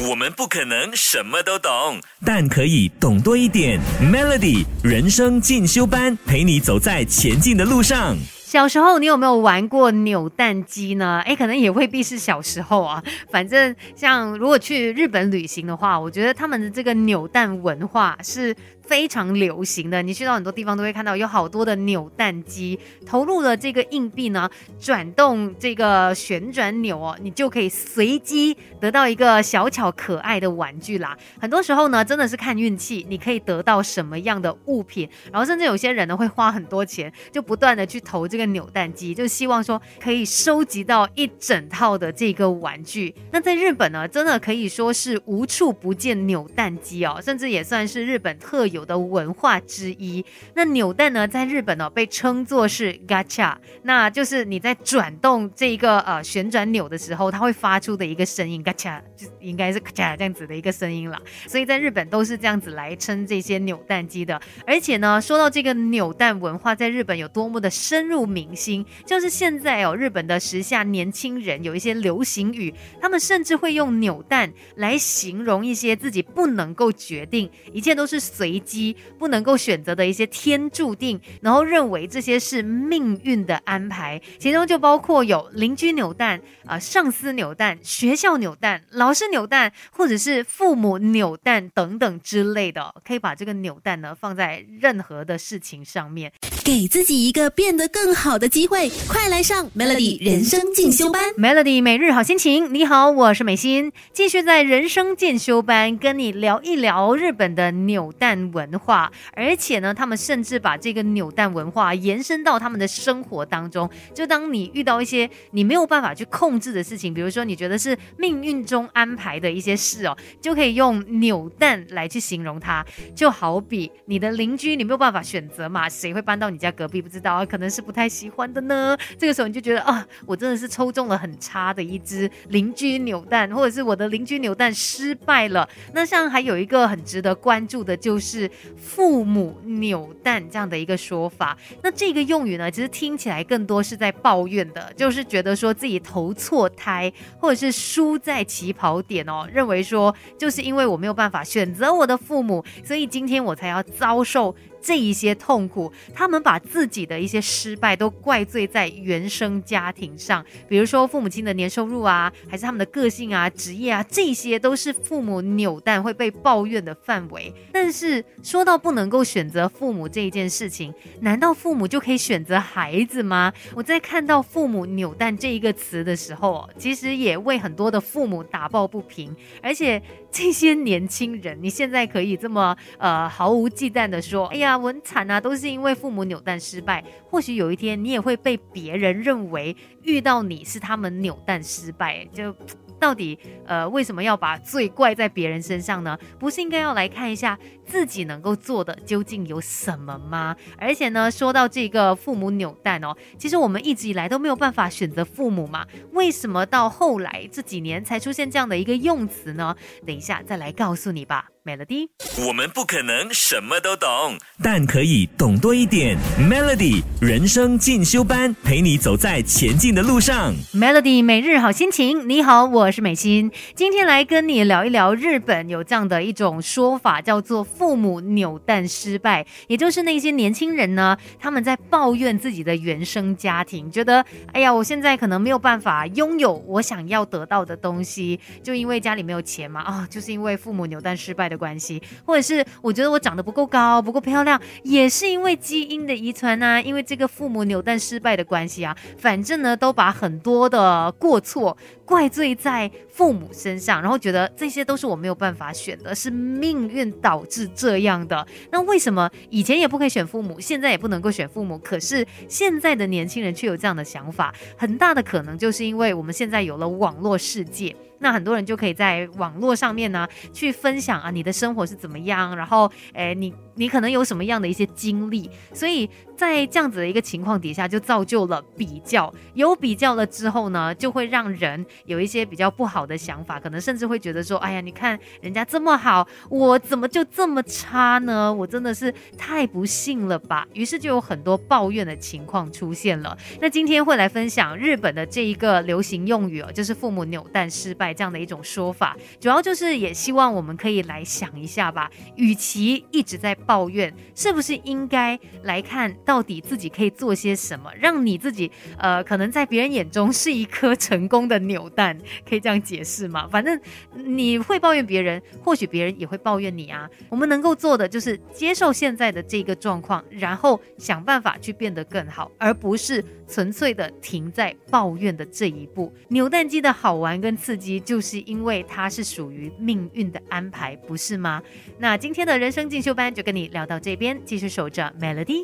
我们不可能什么都懂，但可以懂多一点。Melody 人生进修班，陪你走在前进的路上。小时候，你有没有玩过扭蛋机呢？哎，可能也未必是小时候啊。反正像如果去日本旅行的话，我觉得他们的这个扭蛋文化是。非常流行的，你去到很多地方都会看到有好多的扭蛋机，投入了这个硬币呢，转动这个旋转钮哦，你就可以随机得到一个小巧可爱的玩具啦。很多时候呢，真的是看运气，你可以得到什么样的物品，然后甚至有些人呢会花很多钱，就不断的去投这个扭蛋机，就希望说可以收集到一整套的这个玩具。那在日本呢，真的可以说是无处不见扭蛋机哦，甚至也算是日本特。有有的文化之一，那扭蛋呢，在日本呢被称作是 gacha，那就是你在转动这一个呃旋转钮的时候，它会发出的一个声音 gacha，就应该是嘎恰这样子的一个声音了。所以在日本都是这样子来称这些扭蛋机的。而且呢，说到这个扭蛋文化，在日本有多么的深入民心，就是现在哦，日本的时下年轻人有一些流行语，他们甚至会用扭蛋来形容一些自己不能够决定，一切都是随。机不能够选择的一些天注定，然后认为这些是命运的安排，其中就包括有邻居扭蛋、啊上司扭蛋、学校扭蛋、老师扭蛋，或者是父母扭蛋等等之类的，可以把这个扭蛋呢放在任何的事情上面。给自己一个变得更好的机会，快来上 Melody 人生进修班。Melody 每日好心情，你好，我是美心，继续在人生进修班跟你聊一聊日本的扭蛋文化，而且呢，他们甚至把这个扭蛋文化延伸到他们的生活当中。就当你遇到一些你没有办法去控制的事情，比如说你觉得是命运中安排的一些事哦，就可以用扭蛋来去形容它。就好比你的邻居，你没有办法选择嘛，谁会搬到？你你家隔壁不知道啊，可能是不太喜欢的呢。这个时候你就觉得啊，我真的是抽中了很差的一只邻居扭蛋，或者是我的邻居扭蛋失败了。那像还有一个很值得关注的，就是父母扭蛋这样的一个说法。那这个用语呢，其实听起来更多是在抱怨的，就是觉得说自己投错胎，或者是输在起跑点哦，认为说就是因为我没有办法选择我的父母，所以今天我才要遭受。这一些痛苦，他们把自己的一些失败都怪罪在原生家庭上，比如说父母亲的年收入啊，还是他们的个性啊、职业啊，这些都是父母扭蛋会被抱怨的范围。但是说到不能够选择父母这一件事情，难道父母就可以选择孩子吗？我在看到“父母扭蛋”这一个词的时候，其实也为很多的父母打抱不平。而且这些年轻人，你现在可以这么呃毫无忌惮的说，哎呀。文惨啊，都是因为父母扭蛋失败。或许有一天你也会被别人认为遇到你是他们扭蛋失败，就。到底呃为什么要把罪怪在别人身上呢？不是应该要来看一下自己能够做的究竟有什么吗？而且呢，说到这个父母扭蛋哦，其实我们一直以来都没有办法选择父母嘛，为什么到后来这几年才出现这样的一个用词呢？等一下再来告诉你吧，Melody。我们不可能什么都懂，但可以懂多一点。Melody 人生进修班，陪你走在前进的路上。Melody 每日好心情，你好，我。是美心，今天来跟你聊一聊日本有这样的一种说法，叫做父母扭蛋失败，也就是那些年轻人呢，他们在抱怨自己的原生家庭，觉得哎呀，我现在可能没有办法拥有我想要得到的东西，就因为家里没有钱嘛，啊，就是因为父母扭蛋失败的关系，或者是我觉得我长得不够高，不够漂亮，也是因为基因的遗传啊，因为这个父母扭蛋失败的关系啊，反正呢，都把很多的过错怪罪在。父母身上，然后觉得这些都是我没有办法选的，是命运导致这样的。那为什么以前也不可以选父母，现在也不能够选父母？可是现在的年轻人却有这样的想法，很大的可能就是因为我们现在有了网络世界。那很多人就可以在网络上面呢去分享啊，你的生活是怎么样，然后诶，你你可能有什么样的一些经历，所以在这样子的一个情况底下，就造就了比较。有比较了之后呢，就会让人有一些比较不好的想法，可能甚至会觉得说：“哎呀，你看人家这么好，我怎么就这么差呢？我真的是太不幸了吧！”于是就有很多抱怨的情况出现了。那今天会来分享日本的这一个流行用语哦，就是“父母扭蛋失败”这样的一种说法，主要就是也希望我们可以来想一下吧，与其一直在。抱怨是不是应该来看到底自己可以做些什么，让你自己呃，可能在别人眼中是一颗成功的纽蛋，可以这样解释吗？反正你会抱怨别人，或许别人也会抱怨你啊。我们能够做的就是接受现在的这个状况，然后想办法去变得更好，而不是纯粹的停在抱怨的这一步。扭蛋机的好玩跟刺激，就是因为它是属于命运的安排，不是吗？那今天的人生进修班就跟。你聊到这边，继续守着 Melody。